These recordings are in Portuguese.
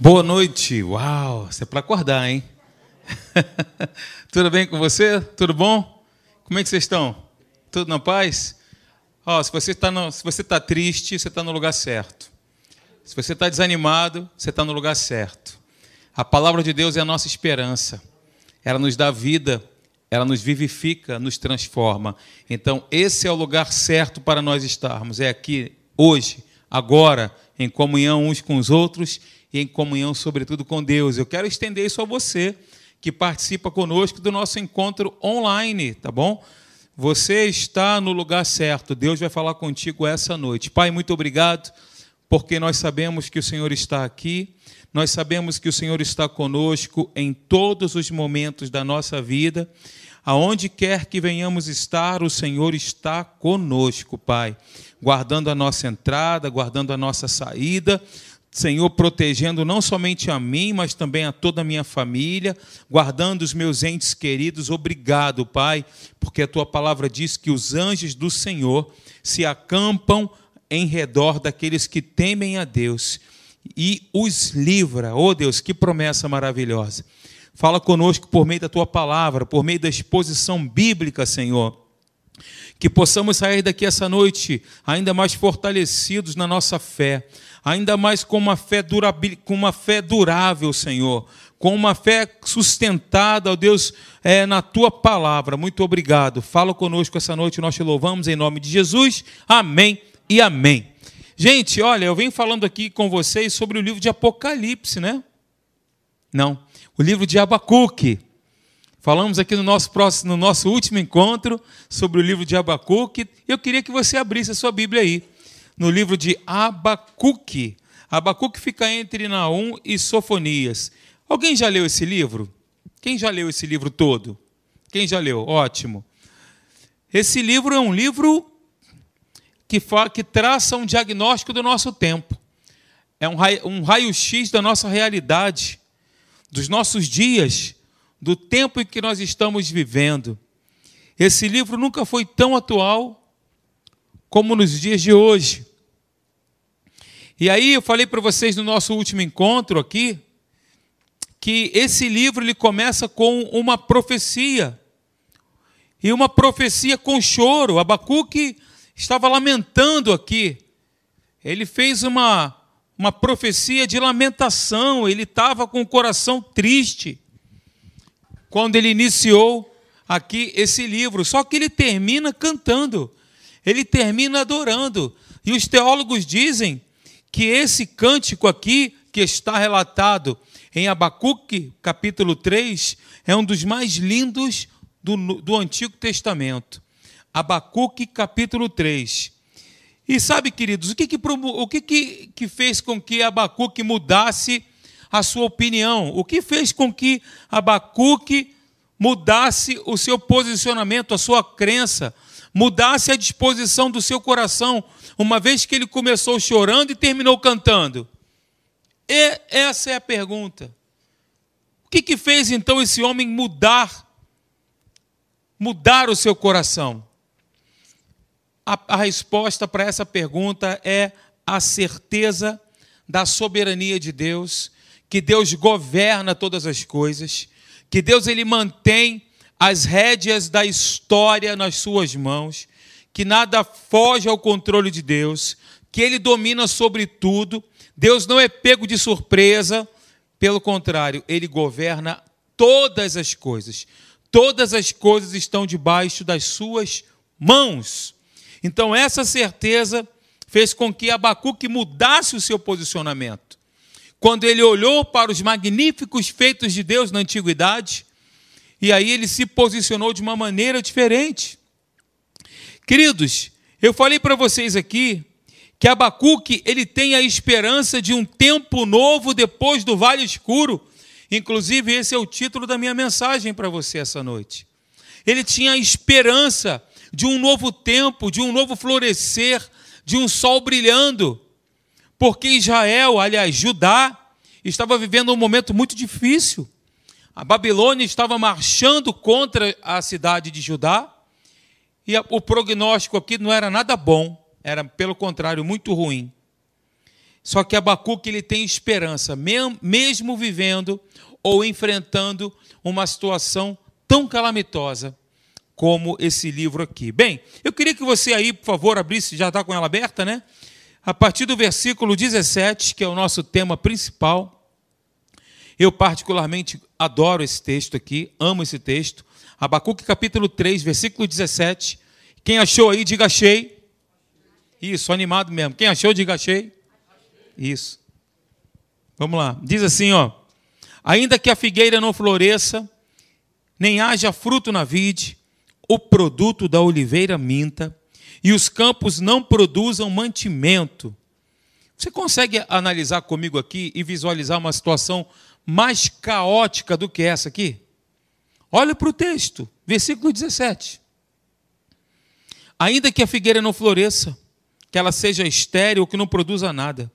Boa noite. Uau, isso é para acordar, hein? Tudo bem com você? Tudo bom? Como é que vocês estão? Tudo na paz? Ó, se você está se você tá triste, você está no lugar certo. Se você está desanimado, você está no lugar certo. A palavra de Deus é a nossa esperança. Ela nos dá vida, ela nos vivifica, nos transforma. Então, esse é o lugar certo para nós estarmos. É aqui, hoje, agora, em comunhão uns com os outros e em comunhão, sobretudo, com Deus. Eu quero estender isso a você que participa conosco do nosso encontro online, tá bom? Você está no lugar certo. Deus vai falar contigo essa noite. Pai, muito obrigado, porque nós sabemos que o Senhor está aqui. Nós sabemos que o Senhor está conosco em todos os momentos da nossa vida. Aonde quer que venhamos estar, o Senhor está conosco, Pai, guardando a nossa entrada, guardando a nossa saída, Senhor, protegendo não somente a mim, mas também a toda a minha família, guardando os meus entes queridos. Obrigado, Pai, porque a tua palavra diz que os anjos do Senhor se acampam em redor daqueles que temem a Deus e os livra. Oh Deus, que promessa maravilhosa. Fala conosco por meio da tua palavra, por meio da exposição bíblica, Senhor que possamos sair daqui essa noite ainda mais fortalecidos na nossa fé, ainda mais com uma fé, durabil, com uma fé durável, Senhor, com uma fé sustentada, ó Deus, é, na tua palavra. Muito obrigado. Fala conosco essa noite, nós te louvamos em nome de Jesus. Amém e amém. Gente, olha, eu venho falando aqui com vocês sobre o livro de Apocalipse, né? Não, o livro de Abacuque. Falamos aqui no nosso, próximo, no nosso último encontro sobre o livro de Abacuque. Eu queria que você abrisse a sua Bíblia aí no livro de Abacuque. Abacuque fica entre Naum e Sofonias. Alguém já leu esse livro? Quem já leu esse livro todo? Quem já leu? Ótimo. Esse livro é um livro que, que traça um diagnóstico do nosso tempo. É um raio-x da nossa realidade, dos nossos dias, do tempo em que nós estamos vivendo. Esse livro nunca foi tão atual como nos dias de hoje. E aí eu falei para vocês no nosso último encontro aqui que esse livro ele começa com uma profecia. E uma profecia com choro. Abacuque estava lamentando aqui. Ele fez uma, uma profecia de lamentação, ele estava com o coração triste quando ele iniciou aqui esse livro. Só que ele termina cantando ele termina adorando. E os teólogos dizem que esse cântico aqui, que está relatado em Abacuque, capítulo 3, é um dos mais lindos do, do Antigo Testamento. Abacuque, capítulo 3. E sabe, queridos, o que, que, o que, que, que fez com que Abacuque mudasse a sua opinião? O que fez com que Abacuque mudasse o seu posicionamento, a sua crença? mudasse a disposição do seu coração, uma vez que ele começou chorando e terminou cantando? E essa é a pergunta. O que, que fez então esse homem mudar, mudar o seu coração? A, a resposta para essa pergunta é a certeza da soberania de Deus, que Deus governa todas as coisas, que Deus ele mantém as rédeas da história nas suas mãos, que nada foge ao controle de Deus, que Ele domina sobre tudo, Deus não é pego de surpresa, pelo contrário, Ele governa todas as coisas, todas as coisas estão debaixo das Suas mãos. Então, essa certeza fez com que Abacuque mudasse o seu posicionamento. Quando ele olhou para os magníficos feitos de Deus na antiguidade, e aí ele se posicionou de uma maneira diferente. Queridos, eu falei para vocês aqui que Abacuque ele tem a esperança de um tempo novo depois do vale escuro. Inclusive, esse é o título da minha mensagem para você essa noite. Ele tinha a esperança de um novo tempo, de um novo florescer, de um sol brilhando. Porque Israel, aliás, Judá, estava vivendo um momento muito difícil. A Babilônia estava marchando contra a cidade de Judá e o prognóstico aqui não era nada bom, era pelo contrário muito ruim. Só que Abacuque ele tem esperança, mesmo vivendo ou enfrentando uma situação tão calamitosa como esse livro aqui. Bem, eu queria que você aí, por favor, abrisse, já está com ela aberta, né? A partir do versículo 17, que é o nosso tema principal. Eu particularmente adoro esse texto aqui, amo esse texto. Abacuque capítulo 3, versículo 17. Quem achou aí, diga achei. Isso, animado mesmo. Quem achou, diga achei. Isso. Vamos lá. Diz assim, ó: Ainda que a figueira não floresça, nem haja fruto na vide, o produto da oliveira minta, e os campos não produzam mantimento. Você consegue analisar comigo aqui e visualizar uma situação mais caótica do que essa aqui? Olha para o texto, versículo 17. Ainda que a figueira não floresça, que ela seja estéril, que não produza nada,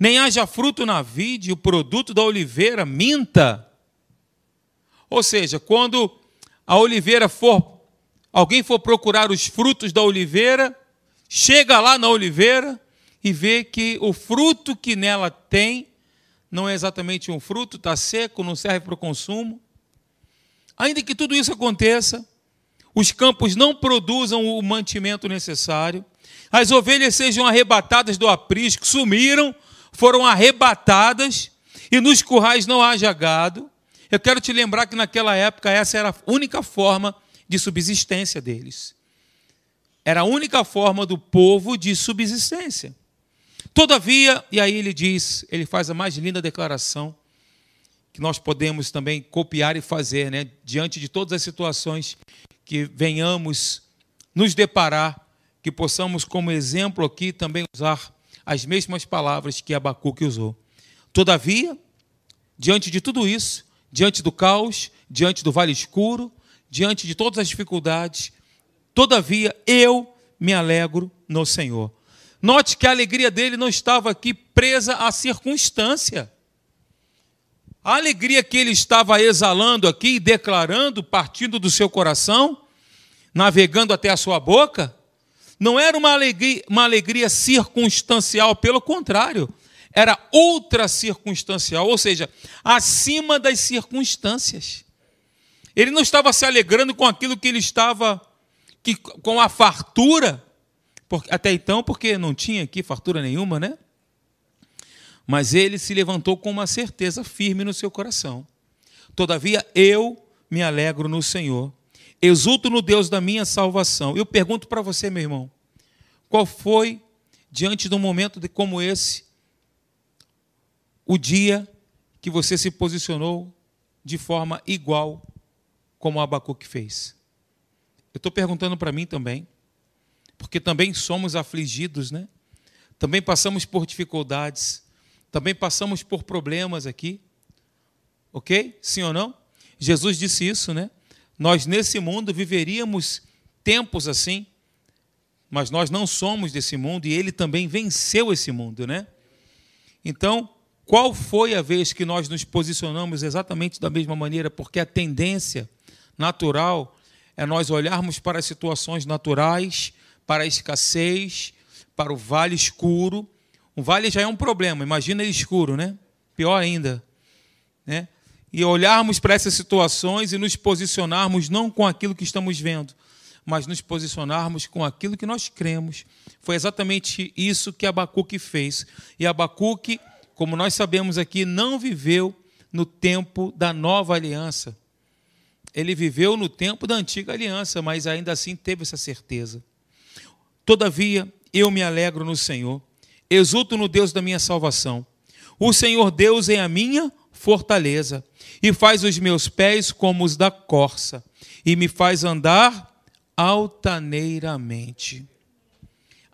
nem haja fruto na vide, o produto da oliveira minta. Ou seja, quando a oliveira for, alguém for procurar os frutos da oliveira, chega lá na oliveira e vê que o fruto que nela tem não é exatamente um fruto, está seco, não serve para o consumo. Ainda que tudo isso aconteça, os campos não produzam o mantimento necessário, as ovelhas sejam arrebatadas do aprisco, sumiram, foram arrebatadas e nos currais não haja gado. Eu quero te lembrar que naquela época essa era a única forma de subsistência deles. Era a única forma do povo de subsistência. Todavia, e aí ele diz, ele faz a mais linda declaração que nós podemos também copiar e fazer, né, diante de todas as situações que venhamos nos deparar, que possamos como exemplo aqui também usar as mesmas palavras que Abacuque usou. Todavia, diante de tudo isso, diante do caos, diante do vale escuro, diante de todas as dificuldades, todavia eu me alegro no Senhor. Note que a alegria dele não estava aqui presa à circunstância. A alegria que ele estava exalando aqui, declarando, partindo do seu coração, navegando até a sua boca, não era uma alegria, uma alegria circunstancial, pelo contrário, era outra circunstancial, ou seja, acima das circunstâncias. Ele não estava se alegrando com aquilo que ele estava, que, com a fartura, porque, até então, porque não tinha aqui fartura nenhuma, né? Mas ele se levantou com uma certeza firme no seu coração. Todavia, eu me alegro no Senhor Exulto no Deus da minha salvação. Eu pergunto para você, meu irmão, qual foi, diante de um momento de, como esse, o dia que você se posicionou de forma igual como Abacuque fez? Eu estou perguntando para mim também, porque também somos afligidos, né? Também passamos por dificuldades, também passamos por problemas aqui, ok? Sim ou não? Jesus disse isso, né? nós nesse mundo viveríamos tempos assim, mas nós não somos desse mundo e ele também venceu esse mundo, né? Então, qual foi a vez que nós nos posicionamos exatamente da mesma maneira? Porque a tendência natural é nós olharmos para as situações naturais, para a escassez, para o vale escuro. O vale já é um problema, imagina ele escuro, né? Pior ainda, né? e olharmos para essas situações e nos posicionarmos não com aquilo que estamos vendo, mas nos posicionarmos com aquilo que nós cremos. Foi exatamente isso que Abacuque fez. E Abacuque, como nós sabemos aqui, não viveu no tempo da nova aliança. Ele viveu no tempo da antiga aliança, mas ainda assim teve essa certeza. Todavia, eu me alegro no Senhor, exulto no Deus da minha salvação. O Senhor Deus é a minha fortaleza, e faz os meus pés como os da corça, e me faz andar altaneiramente.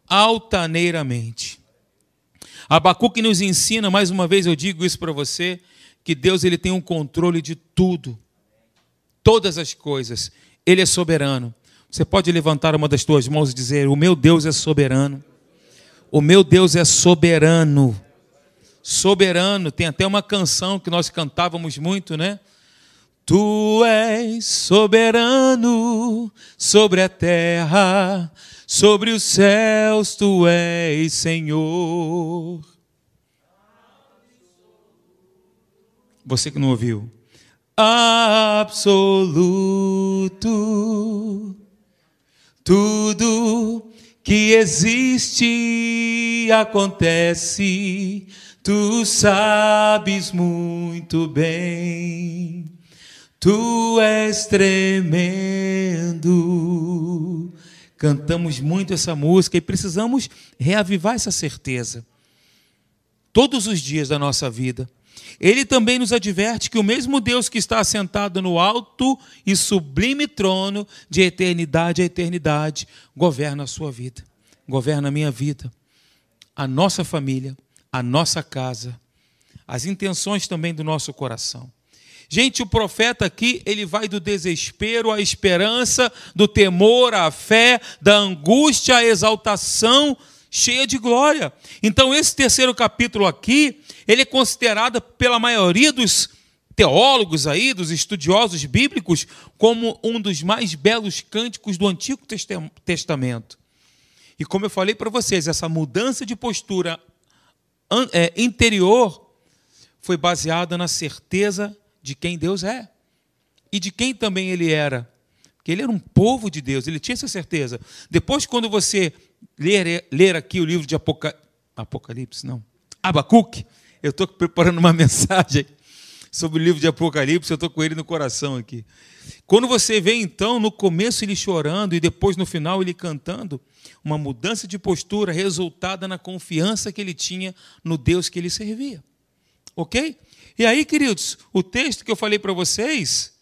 Altaneiramente. Abacuque nos ensina, mais uma vez eu digo isso para você, que Deus ele tem um controle de tudo, todas as coisas. Ele é soberano. Você pode levantar uma das tuas mãos e dizer: O meu Deus é soberano. O meu Deus é soberano. Soberano, tem até uma canção que nós cantávamos muito, né? Tu és soberano sobre a terra, sobre os céus, tu és Senhor. Você que não ouviu, Absoluto. Tudo que existe acontece, tu sabes muito bem. Tu és tremendo. Cantamos muito essa música e precisamos reavivar essa certeza todos os dias da nossa vida. Ele também nos adverte que o mesmo Deus que está assentado no alto e sublime trono de eternidade a eternidade governa a sua vida, governa a minha vida, a nossa família, a nossa casa, as intenções também do nosso coração. Gente, o profeta aqui, ele vai do desespero à esperança, do temor à fé, da angústia à exaltação, cheia de glória. Então, esse terceiro capítulo aqui, ele é considerado pela maioria dos teólogos aí, dos estudiosos bíblicos, como um dos mais belos cânticos do Antigo Testamento. E como eu falei para vocês, essa mudança de postura é, interior foi baseada na certeza de quem Deus é e de quem também ele era. Porque ele era um povo de Deus, ele tinha essa certeza. Depois, quando você ler, ler aqui o livro de Apoca... Apocalipse, não, Abacuque, eu estou preparando uma mensagem sobre o livro de Apocalipse, eu estou com ele no coração aqui. Quando você vê, então, no começo ele chorando e depois no final ele cantando, uma mudança de postura resultada na confiança que ele tinha no Deus que ele servia. Ok? E aí, queridos, o texto que eu falei para vocês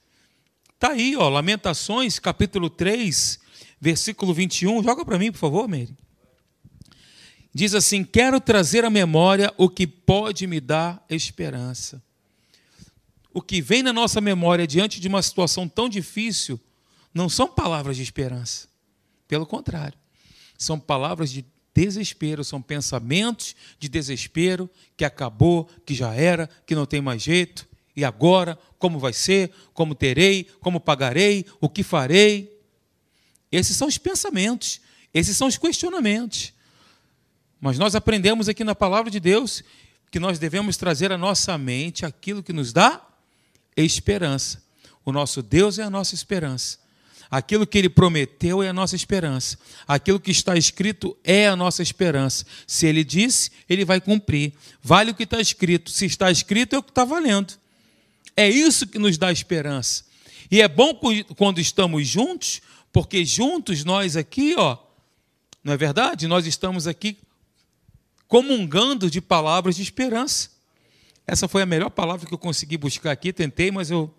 está aí, ó, Lamentações, capítulo 3, versículo 21. Joga para mim, por favor, Mary. Diz assim: Quero trazer à memória o que pode me dar esperança. O que vem na nossa memória diante de uma situação tão difícil não são palavras de esperança. Pelo contrário, são palavras de desespero, são pensamentos de desespero, que acabou, que já era, que não tem mais jeito, e agora, como vai ser, como terei, como pagarei, o que farei. Esses são os pensamentos, esses são os questionamentos. Mas nós aprendemos aqui na palavra de Deus que nós devemos trazer à nossa mente aquilo que nos dá esperança. O nosso Deus é a nossa esperança. Aquilo que ele prometeu é a nossa esperança. Aquilo que está escrito é a nossa esperança. Se ele disse, ele vai cumprir. Vale o que está escrito. Se está escrito, é o que está valendo. É isso que nos dá esperança. E é bom quando estamos juntos, porque juntos nós aqui, ó, não é verdade? Nós estamos aqui comungando de palavras de esperança. Essa foi a melhor palavra que eu consegui buscar aqui, tentei, mas eu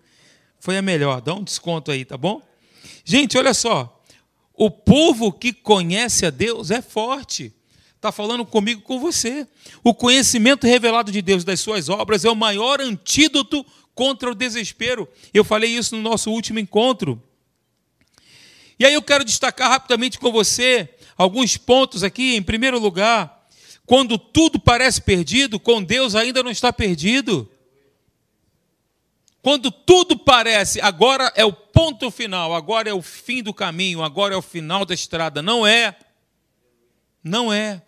foi a melhor. Dá um desconto aí, tá bom? Gente, olha só. O povo que conhece a Deus é forte. Está falando comigo, com você. O conhecimento revelado de Deus das suas obras é o maior antídoto contra o desespero. Eu falei isso no nosso último encontro. E aí eu quero destacar rapidamente com você alguns pontos aqui. Em primeiro lugar, quando tudo parece perdido, com Deus ainda não está perdido. Quando tudo parece, agora é o ponto final, agora é o fim do caminho, agora é o final da estrada. Não é. Não é.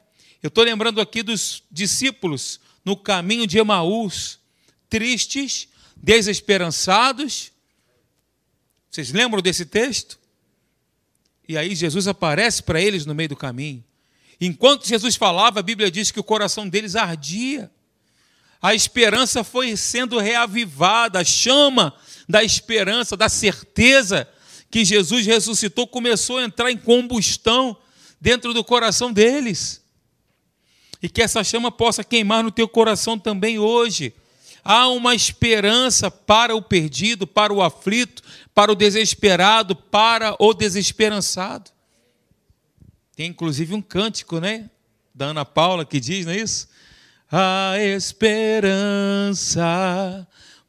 Eu estou lembrando aqui dos discípulos no caminho de Emaús, tristes, desesperançados. Vocês lembram desse texto? E aí Jesus aparece para eles no meio do caminho. Enquanto Jesus falava, a Bíblia diz que o coração deles ardia a esperança foi sendo reavivada, a chama da esperança, da certeza que Jesus ressuscitou começou a entrar em combustão dentro do coração deles. E que essa chama possa queimar no teu coração também hoje. Há uma esperança para o perdido, para o aflito, para o desesperado, para o desesperançado. Tem inclusive um cântico, né? Da Ana Paula que diz, não é isso? a esperança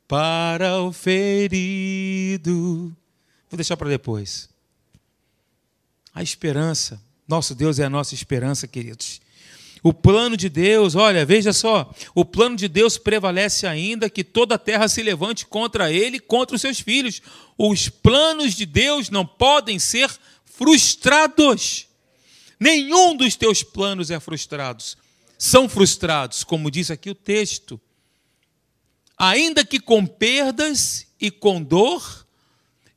para o ferido. Vou deixar para depois. A esperança. Nosso Deus é a nossa esperança, queridos. O plano de Deus, olha, veja só, o plano de Deus prevalece ainda que toda a terra se levante contra ele, contra os seus filhos. Os planos de Deus não podem ser frustrados. Nenhum dos teus planos é frustrado são frustrados, como diz aqui o texto. Ainda que com perdas e com dor,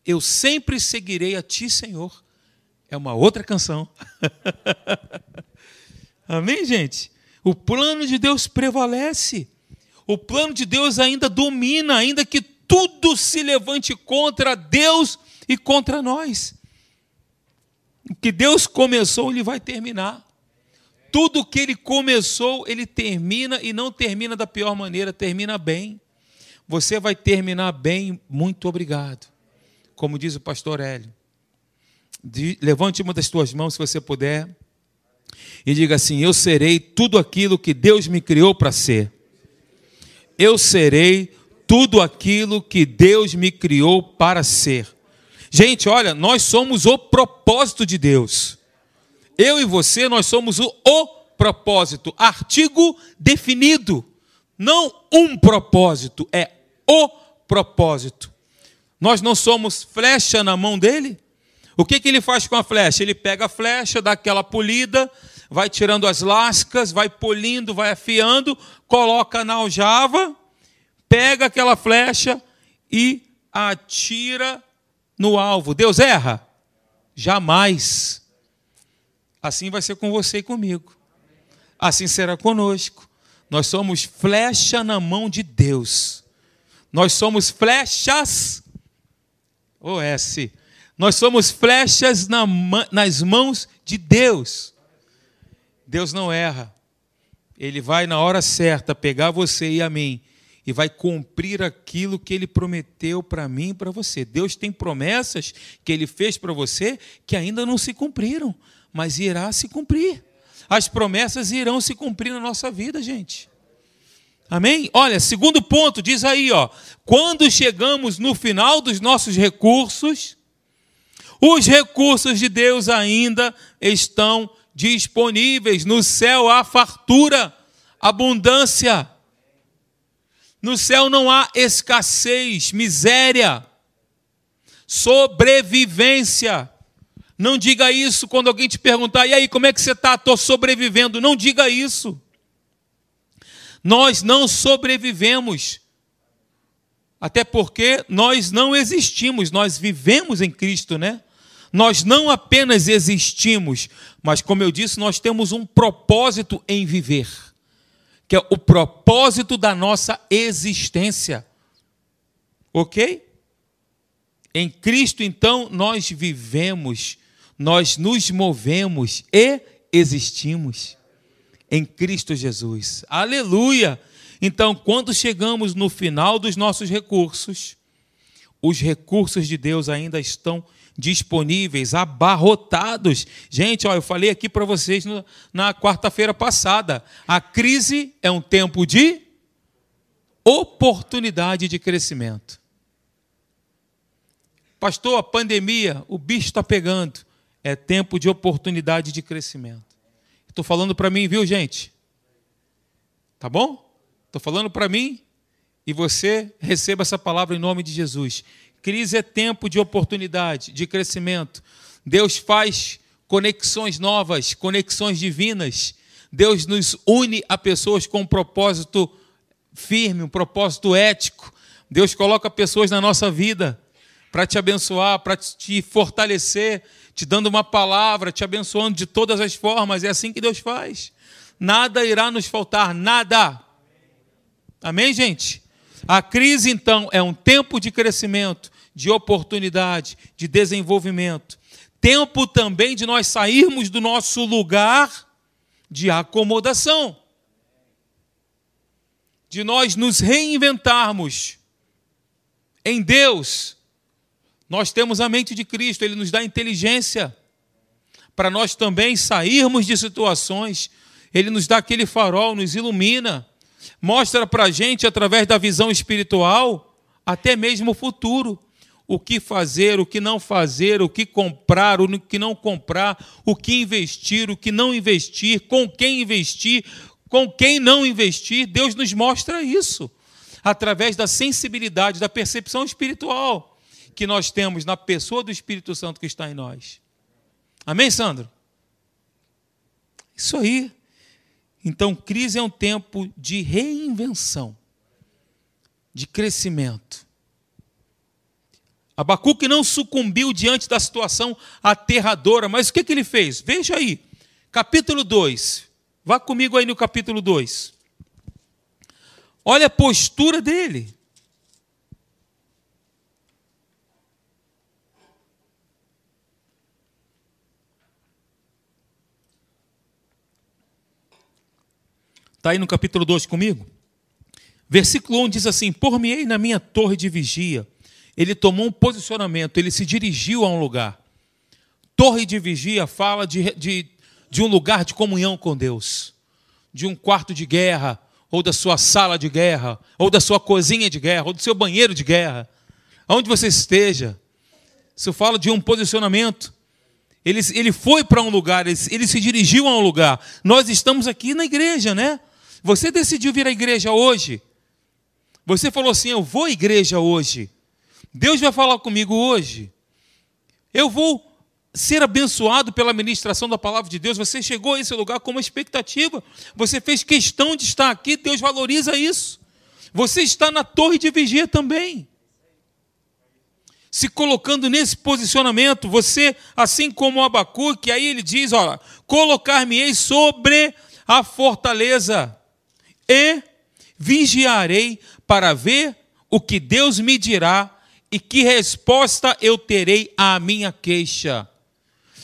eu sempre seguirei a ti, Senhor. É uma outra canção. Amém, gente? O plano de Deus prevalece. O plano de Deus ainda domina, ainda que tudo se levante contra Deus e contra nós. O que Deus começou, Ele vai terminar. Tudo que Ele começou, Ele termina e não termina da pior maneira, termina bem. Você vai terminar bem, muito obrigado. Como diz o pastor Hélio. levante uma das tuas mãos, se você puder, e diga assim: Eu serei tudo aquilo que Deus me criou para ser. Eu serei tudo aquilo que Deus me criou para ser. Gente, olha, nós somos o propósito de Deus. Eu e você, nós somos o, o propósito, artigo definido. Não um propósito, é o propósito. Nós não somos flecha na mão dele? O que, que ele faz com a flecha? Ele pega a flecha, dá aquela polida, vai tirando as lascas, vai polindo, vai afiando, coloca na aljava, pega aquela flecha e atira no alvo. Deus erra? Jamais. Assim vai ser com você e comigo. Assim será conosco. Nós somos flecha na mão de Deus. Nós somos flechas. O S. Nós somos flechas na, nas mãos de Deus. Deus não erra. Ele vai na hora certa pegar você e a mim e vai cumprir aquilo que ele prometeu para mim e para você. Deus tem promessas que ele fez para você que ainda não se cumpriram, mas irá se cumprir. As promessas irão se cumprir na nossa vida, gente. Amém? Olha, segundo ponto, diz aí, ó, quando chegamos no final dos nossos recursos, os recursos de Deus ainda estão disponíveis. No céu há fartura, abundância. No céu não há escassez, miséria, sobrevivência. Não diga isso quando alguém te perguntar, e aí, como é que você está? Estou sobrevivendo. Não diga isso. Nós não sobrevivemos. Até porque nós não existimos, nós vivemos em Cristo, né? Nós não apenas existimos, mas, como eu disse, nós temos um propósito em viver, que é o propósito da nossa existência. Ok? Em Cristo, então, nós vivemos, nós nos movemos e existimos. Em Cristo Jesus. Aleluia! Então, quando chegamos no final dos nossos recursos, os recursos de Deus ainda estão disponíveis, abarrotados. Gente, ó, eu falei aqui para vocês no, na quarta-feira passada: a crise é um tempo de oportunidade de crescimento. Pastor, a pandemia, o bicho está pegando. É tempo de oportunidade de crescimento. Estou falando para mim, viu, gente? Tá bom? Estou falando para mim e você receba essa palavra em nome de Jesus. Crise é tempo de oportunidade, de crescimento. Deus faz conexões novas, conexões divinas. Deus nos une a pessoas com um propósito firme, um propósito ético. Deus coloca pessoas na nossa vida para te abençoar, para te fortalecer, te dando uma palavra, te abençoando de todas as formas. É assim que Deus faz. Nada irá nos faltar, nada. Amém, gente? A crise, então, é um tempo de crescimento, de oportunidade, de desenvolvimento. Tempo também de nós sairmos do nosso lugar de acomodação. De nós nos reinventarmos. Em Deus, nós temos a mente de Cristo, Ele nos dá inteligência para nós também sairmos de situações. Ele nos dá aquele farol, nos ilumina, mostra para a gente, através da visão espiritual, até mesmo o futuro o que fazer, o que não fazer, o que comprar, o que não comprar, o que investir, o que não investir, com quem investir, com quem não investir. Deus nos mostra isso através da sensibilidade, da percepção espiritual que nós temos na pessoa do Espírito Santo que está em nós. Amém, Sandro? Isso aí. Então, crise é um tempo de reinvenção. de crescimento. Abacuque não sucumbiu diante da situação aterradora, mas o que, que ele fez? Veja aí, capítulo 2. Vá comigo aí no capítulo 2. Olha a postura dele. Está aí no capítulo 2 comigo? Versículo 1 diz assim: Por-me-ei na minha torre de vigia. Ele tomou um posicionamento, ele se dirigiu a um lugar. Torre de vigia fala de, de, de um lugar de comunhão com Deus, de um quarto de guerra, ou da sua sala de guerra, ou da sua cozinha de guerra, ou do seu banheiro de guerra, aonde você esteja. Isso fala de um posicionamento. Ele, ele foi para um lugar, ele, ele se dirigiu a um lugar. Nós estamos aqui na igreja, né? Você decidiu vir à igreja hoje. Você falou assim: Eu vou à igreja hoje. Deus vai falar comigo hoje. Eu vou ser abençoado pela ministração da palavra de Deus. Você chegou a esse lugar com uma expectativa. Você fez questão de estar aqui. Deus valoriza isso. Você está na torre de vigia também. Se colocando nesse posicionamento, você, assim como Abacuque, aí ele diz: olha, colocar-me-ei sobre a fortaleza e vigiarei para ver o que Deus me dirá e que resposta eu terei à minha queixa.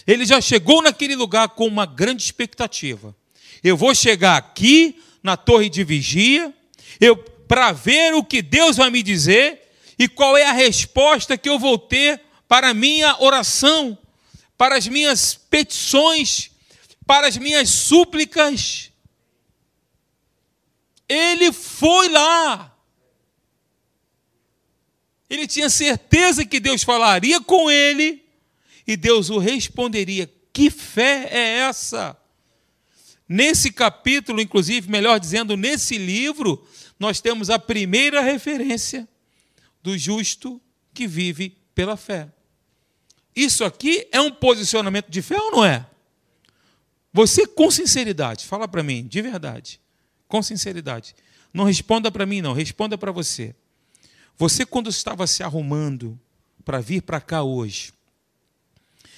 Ele já chegou naquele lugar com uma grande expectativa. Eu vou chegar aqui na torre de vigia, eu para ver o que Deus vai me dizer e qual é a resposta que eu vou ter para a minha oração, para as minhas petições, para as minhas súplicas. Ele foi lá. Ele tinha certeza que Deus falaria com ele e Deus o responderia. Que fé é essa? Nesse capítulo, inclusive, melhor dizendo, nesse livro, nós temos a primeira referência do justo que vive pela fé. Isso aqui é um posicionamento de fé ou não é? Você, com sinceridade, fala para mim, de verdade com sinceridade. Não responda para mim, não, responda para você. Você, quando estava se arrumando para vir para cá hoje,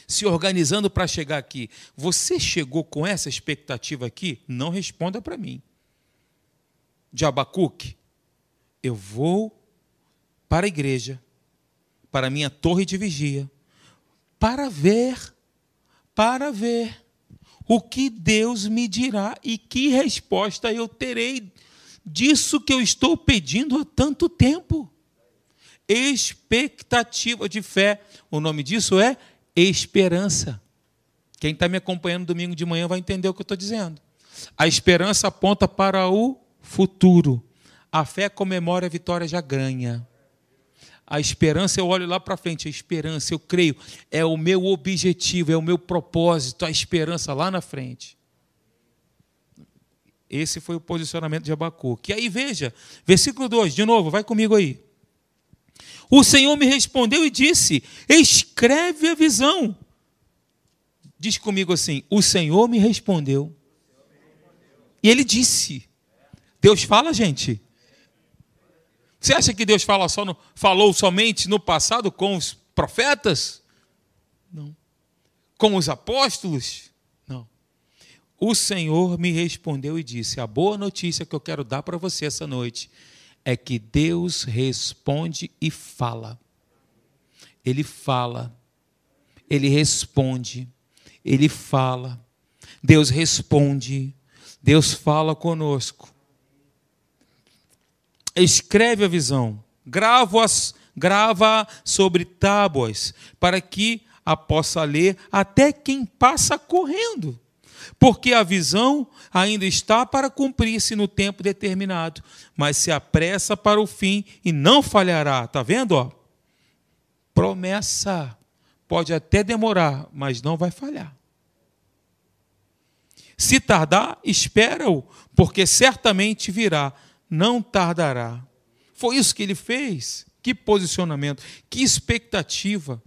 se organizando para chegar aqui, você chegou com essa expectativa aqui? Não responda para mim. De Abacuque, eu vou para a igreja, para a minha torre de vigia, para ver, para ver o que Deus me dirá e que resposta eu terei disso que eu estou pedindo há tanto tempo. Expectativa de fé. O nome disso é esperança. Quem está me acompanhando domingo de manhã vai entender o que eu estou dizendo. A esperança aponta para o futuro. A fé comemora a vitória já ganha. A esperança, eu olho lá para frente, a esperança, eu creio, é o meu objetivo, é o meu propósito, a esperança lá na frente. Esse foi o posicionamento de Abacuque. E aí veja, versículo 2, de novo, vai comigo aí. O Senhor me respondeu e disse: Escreve a visão. Diz comigo assim: O Senhor me respondeu. E ele disse: Deus fala, gente. Você acha que Deus fala só no, falou somente no passado com os profetas? Não. Com os apóstolos? Não. O Senhor me respondeu e disse: A boa notícia que eu quero dar para você essa noite é que Deus responde e fala. Ele fala, ele responde, ele fala. Deus responde, Deus fala conosco escreve a visão, grava-as, grava sobre tábuas, para que a possa ler até quem passa correndo. Porque a visão ainda está para cumprir-se no tempo determinado, mas se apressa para o fim e não falhará. Está vendo? Ó? Promessa. Pode até demorar, mas não vai falhar. Se tardar, espera-o, porque certamente virá não tardará. Foi isso que ele fez. Que posicionamento, que expectativa,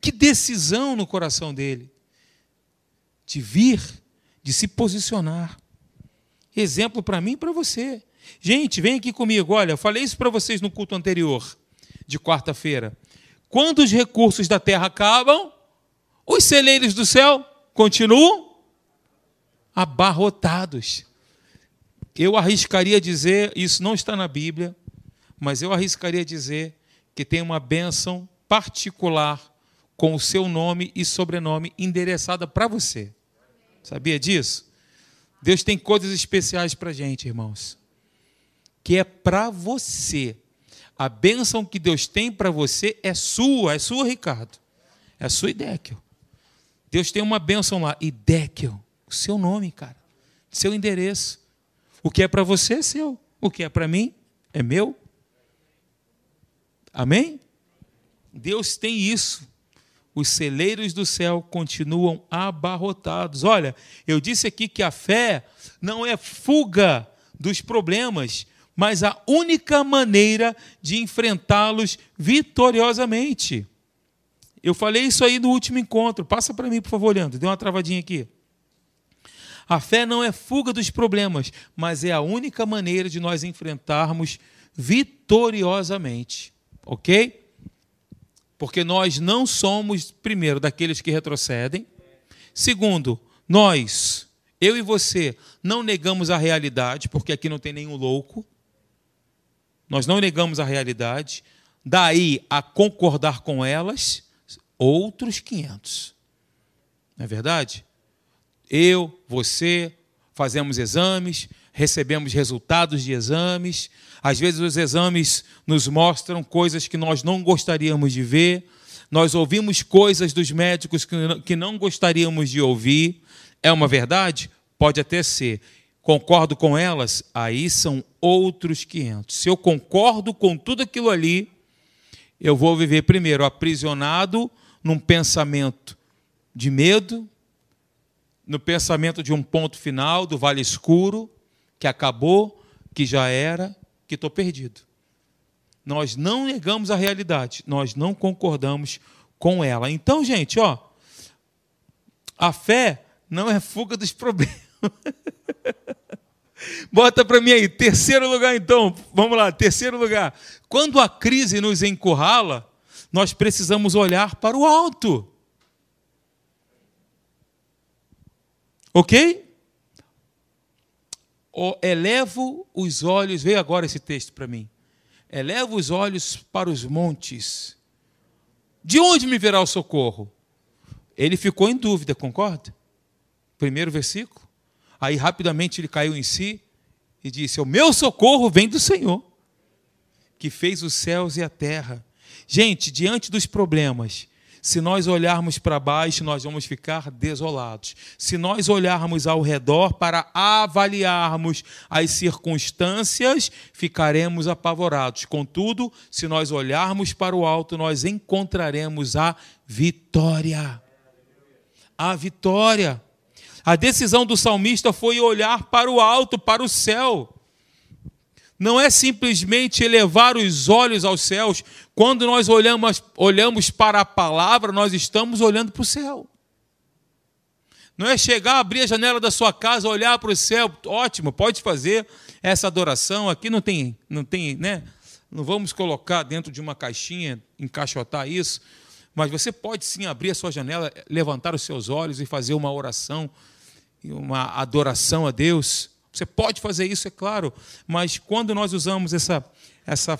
que decisão no coração dele de vir, de se posicionar. Exemplo para mim e para você. Gente, vem aqui comigo. Olha, eu falei isso para vocês no culto anterior, de quarta-feira. Quando os recursos da terra acabam, os celeiros do céu continuam abarrotados. Eu arriscaria dizer, isso não está na Bíblia, mas eu arriscaria dizer que tem uma bênção particular com o seu nome e sobrenome endereçada para você. Sabia disso? Deus tem coisas especiais para a gente, irmãos, que é para você. A bênção que Deus tem para você é sua, é sua, Ricardo. É sua Idéquio. Deus tem uma bênção lá, Idéquio, o seu nome, cara, seu endereço. O que é para você é seu, o que é para mim é meu. Amém? Deus tem isso. Os celeiros do céu continuam abarrotados. Olha, eu disse aqui que a fé não é fuga dos problemas, mas a única maneira de enfrentá-los vitoriosamente. Eu falei isso aí no último encontro. Passa para mim, por favor, Leandro. Deu uma travadinha aqui. A fé não é fuga dos problemas, mas é a única maneira de nós enfrentarmos vitoriosamente. Ok? Porque nós não somos, primeiro, daqueles que retrocedem. Segundo, nós, eu e você, não negamos a realidade, porque aqui não tem nenhum louco. Nós não negamos a realidade. Daí a concordar com elas, outros 500. Não é verdade? Eu, você, fazemos exames, recebemos resultados de exames, às vezes os exames nos mostram coisas que nós não gostaríamos de ver, nós ouvimos coisas dos médicos que não gostaríamos de ouvir. É uma verdade? Pode até ser. Concordo com elas? Aí são outros 500. Se eu concordo com tudo aquilo ali, eu vou viver primeiro aprisionado num pensamento de medo, no pensamento de um ponto final, do vale escuro, que acabou, que já era, que estou perdido. Nós não negamos a realidade, nós não concordamos com ela. Então, gente, ó, a fé não é fuga dos problemas. Bota para mim aí, terceiro lugar então. Vamos lá, terceiro lugar. Quando a crise nos encurrala, nós precisamos olhar para o alto. Ok? Elevo os olhos, veio agora esse texto para mim. Elevo os olhos para os montes. De onde me virá o socorro? Ele ficou em dúvida, concorda? Primeiro versículo. Aí rapidamente ele caiu em si e disse: O meu socorro vem do Senhor, que fez os céus e a terra. Gente, diante dos problemas, se nós olharmos para baixo, nós vamos ficar desolados. Se nós olharmos ao redor para avaliarmos as circunstâncias, ficaremos apavorados. Contudo, se nós olharmos para o alto, nós encontraremos a vitória. A vitória. A decisão do salmista foi olhar para o alto, para o céu não é simplesmente elevar os olhos aos céus. Quando nós olhamos, olhamos para a palavra, nós estamos olhando para o céu. Não é chegar, abrir a janela da sua casa, olhar para o céu. Ótimo, pode fazer essa adoração. Aqui não tem, não tem, né? Não vamos colocar dentro de uma caixinha, encaixotar isso. Mas você pode sim abrir a sua janela, levantar os seus olhos e fazer uma oração, uma adoração a Deus. Você pode fazer isso, é claro, mas quando nós usamos essa, essa,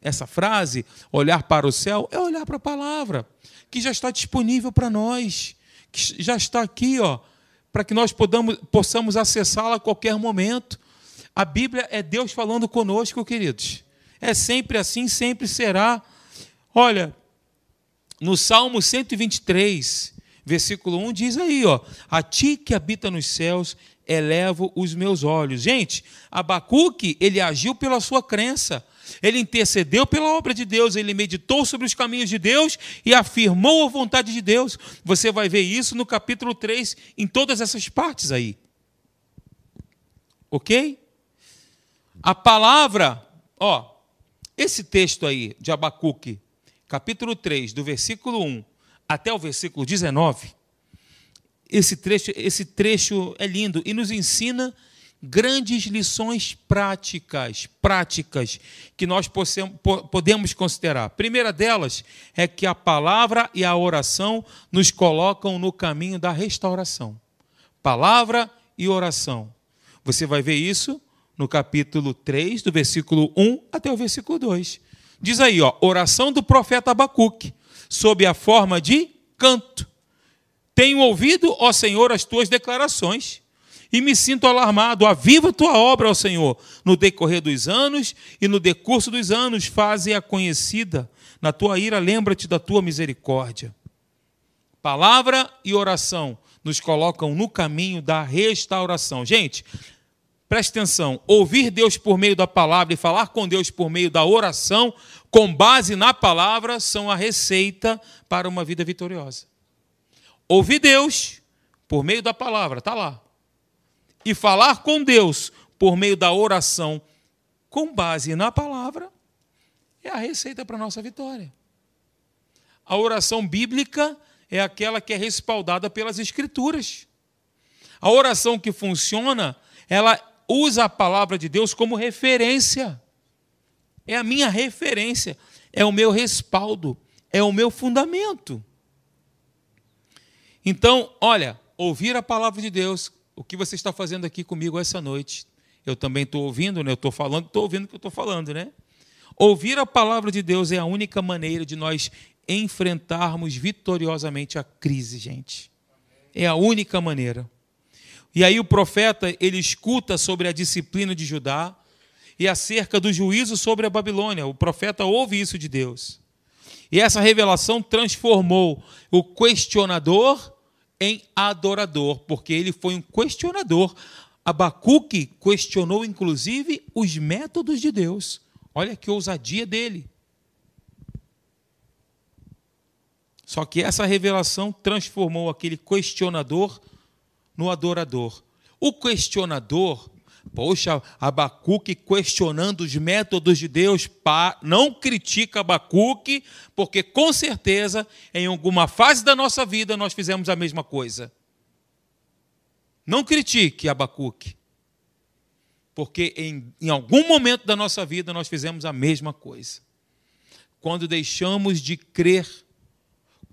essa frase, olhar para o céu, é olhar para a palavra, que já está disponível para nós, que já está aqui, ó, para que nós podamos, possamos acessá-la a qualquer momento. A Bíblia é Deus falando conosco, queridos. É sempre assim, sempre será. Olha, no Salmo 123, versículo 1 diz aí, ó: A ti que habita nos céus elevo os meus olhos. Gente, Abacuque, ele agiu pela sua crença. Ele intercedeu pela obra de Deus, ele meditou sobre os caminhos de Deus e afirmou a vontade de Deus. Você vai ver isso no capítulo 3, em todas essas partes aí. Ok? A palavra, ó, esse texto aí de Abacuque, capítulo 3, do versículo 1 até o versículo 19, esse trecho, esse trecho é lindo e nos ensina grandes lições práticas, práticas que nós podemos considerar. A primeira delas é que a palavra e a oração nos colocam no caminho da restauração. Palavra e oração. Você vai ver isso no capítulo 3, do versículo 1 até o versículo 2. Diz aí, ó, oração do profeta Abacuque, sob a forma de canto. Tenho ouvido, ó Senhor, as tuas declarações e me sinto alarmado. Aviva tua obra, ó Senhor, no decorrer dos anos e no decurso dos anos, faze-a conhecida. Na tua ira, lembra-te da tua misericórdia. Palavra e oração nos colocam no caminho da restauração. Gente, preste atenção: ouvir Deus por meio da palavra e falar com Deus por meio da oração, com base na palavra, são a receita para uma vida vitoriosa. Ouvir Deus por meio da palavra, está lá e falar com Deus por meio da oração com base na palavra é a receita para a nossa vitória. A oração bíblica é aquela que é respaldada pelas Escrituras. A oração que funciona, ela usa a palavra de Deus como referência. É a minha referência, é o meu respaldo, é o meu fundamento. Então, olha, ouvir a palavra de Deus o que você está fazendo aqui comigo essa noite? Eu também estou ouvindo, né? Eu estou falando, estou ouvindo o que eu estou falando, né? Ouvir a palavra de Deus é a única maneira de nós enfrentarmos vitoriosamente a crise, gente. É a única maneira. E aí o profeta, ele escuta sobre a disciplina de Judá e acerca do juízo sobre a Babilônia. O profeta ouve isso de Deus. E essa revelação transformou o questionador em adorador, porque ele foi um questionador. Abacuque questionou, inclusive, os métodos de Deus. Olha que ousadia dele. Só que essa revelação transformou aquele questionador no adorador. O questionador Poxa, Abacuque questionando os métodos de Deus, pá, não critica Abacuque, porque com certeza em alguma fase da nossa vida nós fizemos a mesma coisa. Não critique Abacuque, porque em, em algum momento da nossa vida nós fizemos a mesma coisa. Quando deixamos de crer,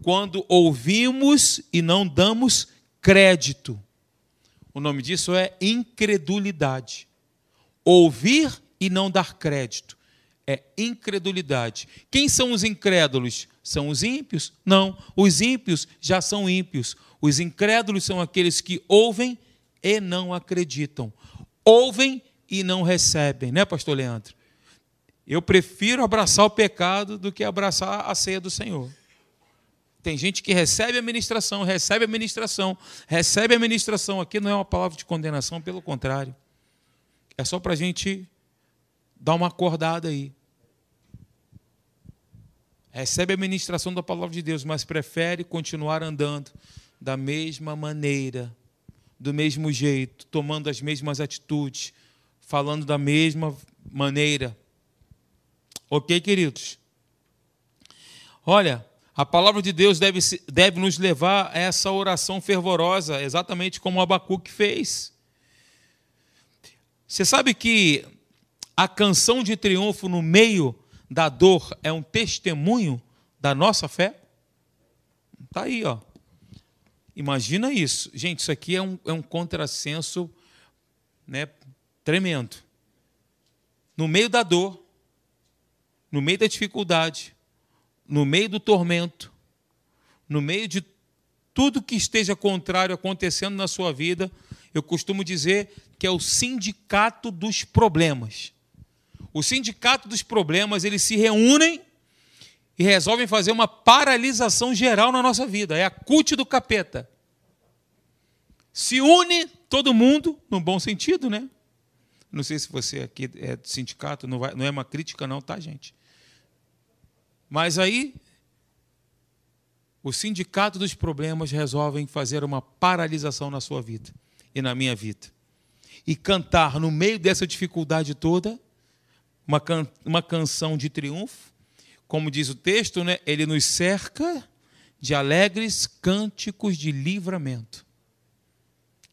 quando ouvimos e não damos crédito o nome disso é incredulidade. Ouvir e não dar crédito. É incredulidade. Quem são os incrédulos? São os ímpios? Não, os ímpios já são ímpios. Os incrédulos são aqueles que ouvem e não acreditam. Ouvem e não recebem, né, pastor Leandro? Eu prefiro abraçar o pecado do que abraçar a ceia do Senhor. Tem gente que recebe a ministração, recebe a ministração, recebe a ministração. Aqui não é uma palavra de condenação, pelo contrário. É só para a gente dar uma acordada aí. Recebe a ministração da palavra de Deus, mas prefere continuar andando da mesma maneira, do mesmo jeito, tomando as mesmas atitudes, falando da mesma maneira. Ok, queridos? Olha, a palavra de Deus deve, deve nos levar a essa oração fervorosa, exatamente como Abacuque fez. Você sabe que a canção de triunfo no meio da dor é um testemunho da nossa fé? Está aí, ó. Imagina isso. Gente, isso aqui é um, é um contrassenso né, tremendo. No meio da dor, no meio da dificuldade, no meio do tormento, no meio de tudo que esteja contrário acontecendo na sua vida, eu costumo dizer que é o sindicato dos problemas. O sindicato dos problemas, eles se reúnem e resolvem fazer uma paralisação geral na nossa vida. É a CUT do capeta. Se une todo mundo, no bom sentido, né? Não sei se você aqui é do sindicato, não, vai, não é uma crítica, não, tá, gente? Mas aí, o sindicato dos problemas resolvem fazer uma paralisação na sua vida e na minha vida. E cantar no meio dessa dificuldade toda uma, can uma canção de triunfo, como diz o texto, né? ele nos cerca de alegres cânticos de livramento.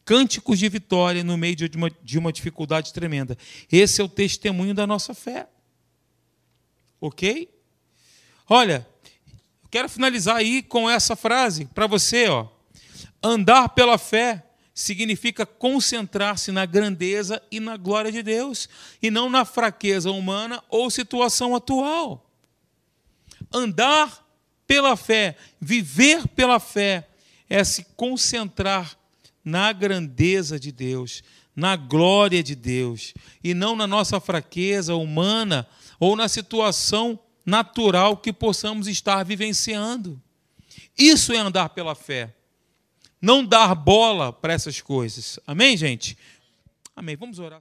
cânticos de vitória no meio de uma, de uma dificuldade tremenda. Esse é o testemunho da nossa fé. Ok? Olha, quero finalizar aí com essa frase para você, ó. Andar pela fé significa concentrar-se na grandeza e na glória de Deus, e não na fraqueza humana ou situação atual. Andar pela fé, viver pela fé, é se concentrar na grandeza de Deus, na glória de Deus, e não na nossa fraqueza humana ou na situação natural que possamos estar vivenciando. Isso é andar pela fé. Não dar bola para essas coisas. Amém, gente? Amém. Vamos orar.